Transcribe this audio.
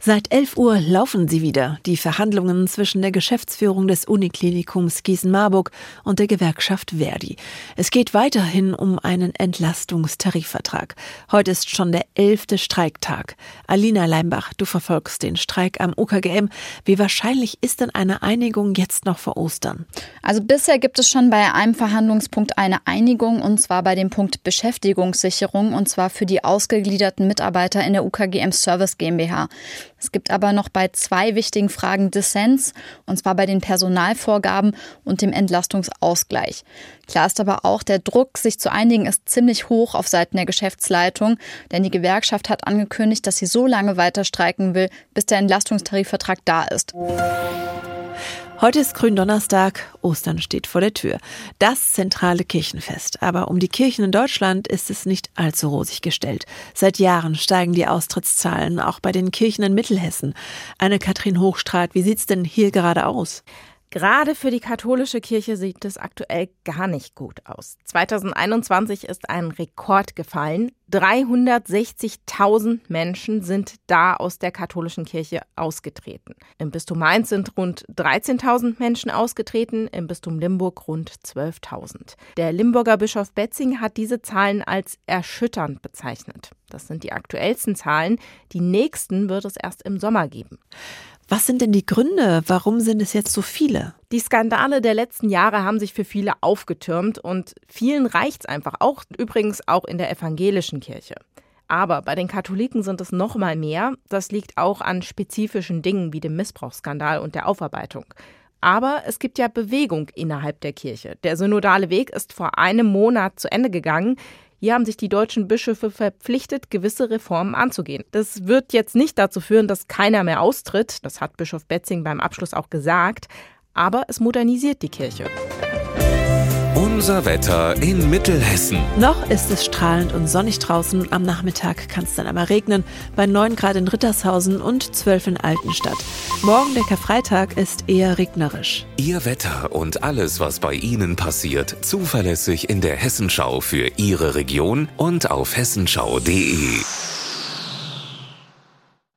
Seit 11 Uhr laufen sie wieder, die Verhandlungen zwischen der Geschäftsführung des Uniklinikums Gießen-Marburg und der Gewerkschaft Verdi. Es geht weiterhin um einen Entlastungstarifvertrag. Heute ist schon der elfte Streiktag. Alina Leimbach, du verfolgst den Streik am UKGM. Wie wahrscheinlich ist denn eine Einigung jetzt noch vor Ostern? Also bisher gibt es schon bei einem Verhandlungspunkt eine Einigung, und zwar bei dem Punkt Beschäftigungssicherung, und zwar für die ausgegliederten Mitarbeiter in der UKGM Service GmbH. Es gibt aber noch bei zwei wichtigen Fragen Dissens, und zwar bei den Personalvorgaben und dem Entlastungsausgleich. Klar ist aber auch, der Druck, sich zu einigen, ist ziemlich hoch auf Seiten der Geschäftsleitung, denn die Gewerkschaft hat angekündigt, dass sie so lange weiter streiken will, bis der Entlastungstarifvertrag da ist. Heute ist Gründonnerstag, Ostern steht vor der Tür. Das zentrale Kirchenfest. Aber um die Kirchen in Deutschland ist es nicht allzu rosig gestellt. Seit Jahren steigen die Austrittszahlen, auch bei den Kirchen in Mittelhessen. Eine Katrin Hochstraat, wie sieht's denn hier gerade aus? Gerade für die katholische Kirche sieht es aktuell gar nicht gut aus. 2021 ist ein Rekord gefallen. 360.000 Menschen sind da aus der katholischen Kirche ausgetreten. Im Bistum Mainz sind rund 13.000 Menschen ausgetreten, im Bistum Limburg rund 12.000. Der Limburger Bischof Betzing hat diese Zahlen als erschütternd bezeichnet. Das sind die aktuellsten Zahlen. Die nächsten wird es erst im Sommer geben. Was sind denn die Gründe? Warum sind es jetzt so viele? Die Skandale der letzten Jahre haben sich für viele aufgetürmt und vielen reicht es einfach, auch übrigens auch in der evangelischen Kirche. Aber bei den Katholiken sind es noch mal mehr. Das liegt auch an spezifischen Dingen wie dem Missbrauchsskandal und der Aufarbeitung. Aber es gibt ja Bewegung innerhalb der Kirche. Der synodale Weg ist vor einem Monat zu Ende gegangen. Hier haben sich die deutschen Bischöfe verpflichtet, gewisse Reformen anzugehen. Das wird jetzt nicht dazu führen, dass keiner mehr austritt. Das hat Bischof Betzing beim Abschluss auch gesagt. Aber es modernisiert die Kirche. Unser Wetter in Mittelhessen. Noch ist es strahlend und sonnig draußen. Am Nachmittag kann es dann aber regnen. Bei 9 Grad in Rittershausen und 12 in Altenstadt. Morgen, der Karfreitag, ist eher regnerisch. Ihr Wetter und alles, was bei Ihnen passiert, zuverlässig in der Hessenschau für Ihre Region und auf hessenschau.de.